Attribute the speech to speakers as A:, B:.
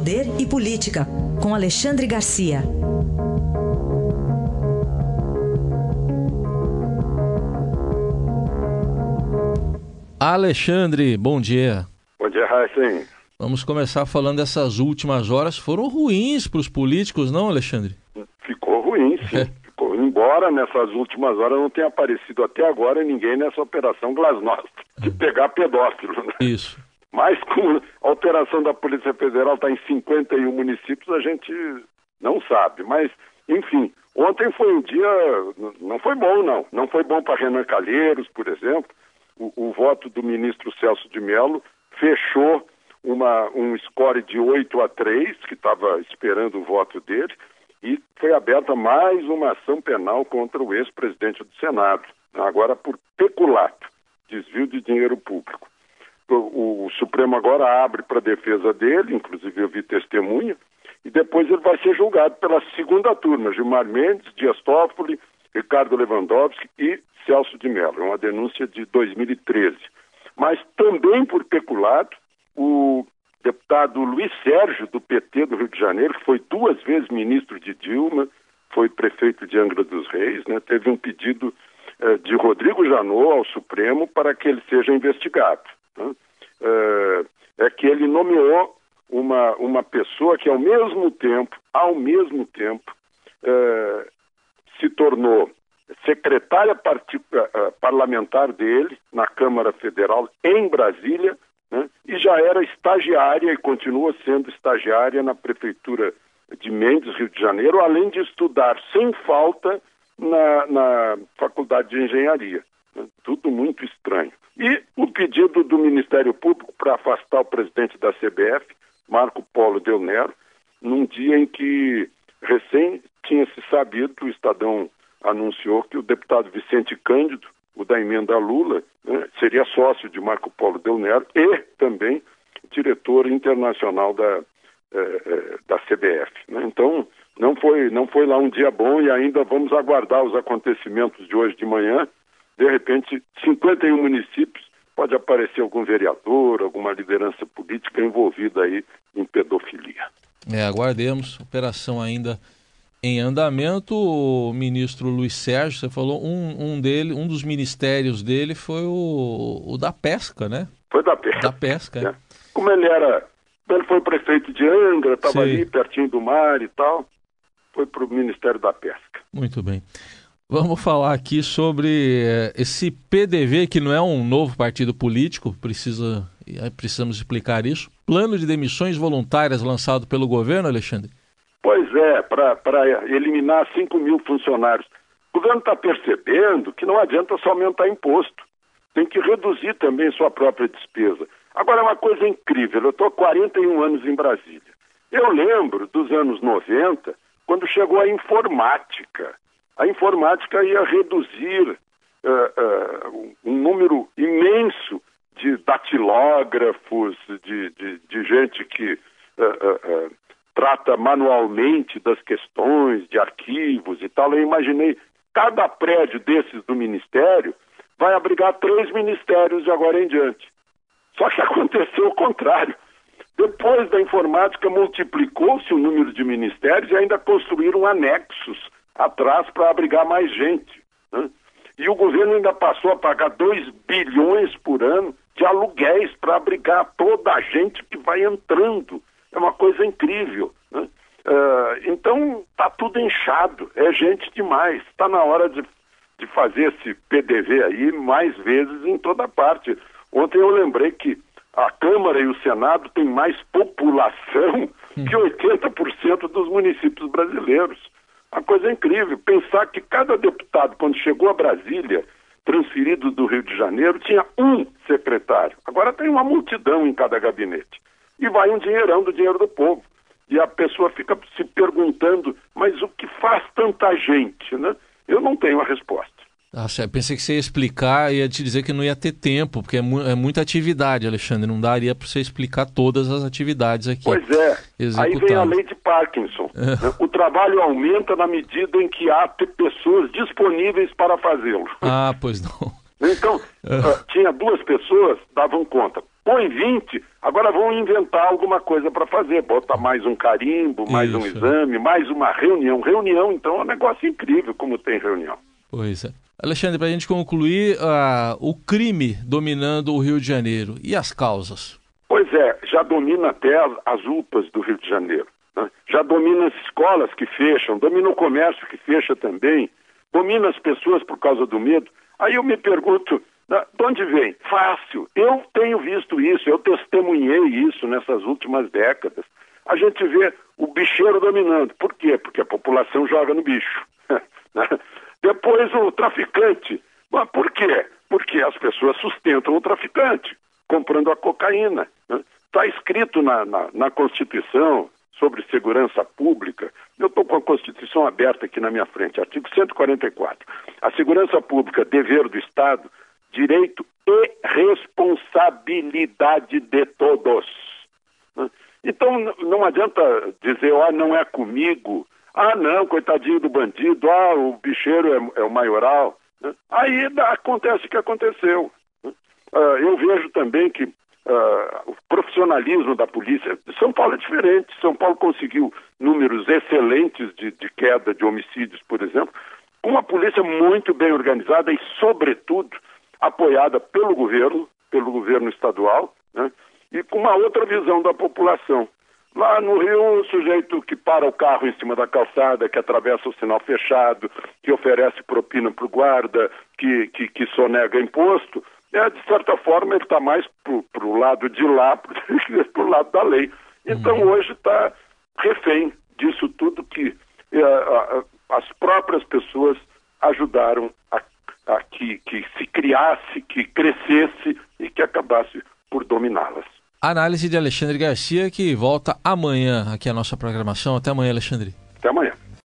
A: Poder e Política, com Alexandre Garcia.
B: Alexandre, bom dia.
C: Bom dia, Raíssen.
B: Vamos começar falando dessas últimas horas. Foram ruins para os políticos, não, Alexandre?
C: Ficou ruim, sim. Ficou. Embora nessas últimas horas não tenha aparecido até agora ninguém nessa operação Glasnost de pegar pedófilo. Né?
B: Isso.
C: Mas como a operação da Polícia Federal está em 51 municípios, a gente não sabe. Mas, enfim, ontem foi um dia. Não foi bom, não. Não foi bom para Renan Calheiros, por exemplo. O, o, voto do ministro Celso de Mello fechou uma, um score de 8 a 3, que estava esperando o voto dele, e foi aberta mais uma ação penal contra o ex-presidente do Senado, agora por peculato, desvio de dinheiro público o, Supremo agora abre para defesa dele, inclusive eu vi testemunha, e depois ele vai ser julgado pela segunda turma, Gilmar Mendes, Dias Toffoli, Ricardo Lewandowski e Celso de Mello. É uma denúncia de 2013. Mas também por peculato, o deputado Luiz Sérgio, do PT do Rio de Janeiro, que foi duas vezes ministro de Dilma, foi prefeito de Angra dos Reis, né, teve um pedido eh, de Rodrigo Janot ao Supremo para que ele seja investigado né, é, é que ele nomeou uma, uma pessoa que ao mesmo tempo, ao mesmo tempo, é, se tornou secretária é, parlamentar dele na Câmara Federal em Brasília né, e já era estagiária e continua sendo estagiária na Prefeitura de Mendes, Rio de Janeiro, além de estudar sem falta na, na Faculdade de Engenharia. Né, tudo muito estranho. E o pedido do Ministério Público para afastar o presidente da CBF, Marco Polo Del Nero, num dia em que recém tinha se sabido o Estadão anunciou que o deputado Vicente Cândido, o da emenda Lula, né, seria sócio de Marco Polo Del Nero e também diretor internacional da, eh, eh da CBF. Né? Então, não foi, não foi lá um dia bom e ainda vamos aguardar os acontecimentos de hoje de manhã de repente, 51 municípios, pode aparecer algum vereador, alguma liderança política envolvida aí em pedofilia.
B: É, aguardemos. Operação ainda em andamento. O ministro Luiz Sérgio, você falou, um, um, dele, um dos ministérios dele foi o, o da pesca, né?
C: Foi da pesca.
B: Da pesca, é.
C: Como ele era, ele foi prefeito de Angra, estava ali pertinho do mar e tal, foi para o Ministério da Pesca.
B: Muito bem. Vamos falar aqui sobre eh, esse PDV, que não é um novo partido político, precisa, eh, precisamos explicar isso. Plano de demissões voluntárias lançado pelo governo, Alexandre?
C: Pois é, para eliminar 5 mil funcionários. O governo está percebendo que não adianta só aumentar imposto, tem que reduzir também sua própria despesa. Agora, é uma coisa incrível, eu estou há 41 anos em Brasília. Eu lembro dos anos 90, quando chegou a informática a informática ia reduzir uh, uh, um número imenso de datilógrafos, de, de, de gente que uh, trata manualmente das questões, de arquivos e tal. Eu imaginei, cada prédio desses do Ministério vai abrigar três ministérios de agora em diante. Só que aconteceu o contrário. Depois da informática, multiplicou-se o número de ministérios e ainda construíram anexos atrás para abrigar mais gente. Né? E o governo ainda passou a pagar 2 bilhões por ano de aluguéis para abrigar toda a gente que vai entrando. É uma coisa incrível. Né? Uh, então está tudo inchado, é gente demais. Está na hora de, de fazer esse PDV aí mais vezes em toda parte. Ontem eu lembrei que a Câmara e o Senado têm mais população que 80% dos municípios brasileiros. Uma coisa incrível, pensar que cada deputado, quando chegou a Brasília, transferido do Rio de Janeiro, tinha um secretário. Agora tem uma multidão em cada gabinete. E vai um dinheirão do dinheiro do povo. E a pessoa fica se perguntando, mas o que faz tanta gente? Né? Eu não tenho a resposta.
B: Ah, pensei que você ia explicar e ia te dizer que não ia ter tempo, porque é, mu é muita atividade, Alexandre. Não daria para você explicar todas as atividades aqui.
C: Pois é. Aí vem a lei de Parkinson. É. Né? O trabalho aumenta na medida em que há pessoas disponíveis para fazê-lo.
B: Ah, pois não.
C: Então, é. tinha duas pessoas, davam conta. põe 20, agora vão inventar alguma coisa para fazer, botar mais um carimbo, mais Isso. um exame, mais uma reunião. Reunião, então, é um negócio incrível como tem reunião.
B: Pois é. Alexandre, para a gente concluir, uh, o crime dominando o Rio de Janeiro e as causas?
C: Pois é, já domina até as UPAs do Rio de Janeiro. Né? Já domina as escolas que fecham, domina o comércio que fecha também, domina as pessoas por causa do medo. Aí eu me pergunto, né, de onde vem? Fácil. Eu tenho visto isso, eu testemunhei isso nessas últimas décadas. A gente vê o bicheiro dominando. Por quê? Porque a população joga no bicho. Depois o traficante. Mas por quê? Porque as pessoas sustentam o traficante, comprando a cocaína. Está né? escrito na, na, na Constituição sobre segurança pública. Eu estou com a Constituição aberta aqui na minha frente, artigo 144. A segurança pública, dever do Estado, direito e responsabilidade de todos. Né? Então não adianta dizer, ah, não é comigo, ah, não, coitadinho do bandido, ah, o bicheiro é, é o maioral. Né? Aí acontece o que aconteceu. Né? Uh, eu vejo também que uh, o profissionalismo da polícia. São Paulo é diferente. São Paulo conseguiu números excelentes de, de queda de homicídios, por exemplo, com uma polícia muito bem organizada e, sobretudo, apoiada pelo governo, pelo governo estadual, né? e com uma outra visão da população. Lá no Rio, o sujeito que para o carro em cima da calçada, que atravessa o sinal fechado, que oferece propina para o guarda, que, que, que sonega imposto, é, de certa forma ele está mais para o lado de lá para o lado da lei. Então uhum. hoje está refém disso tudo que é, a, as próprias pessoas ajudaram a, a que, que se criasse, que crescesse e que acabasse por dominá-las.
B: Análise de Alexandre Garcia, que volta amanhã aqui à nossa programação. Até amanhã, Alexandre.
C: Até amanhã.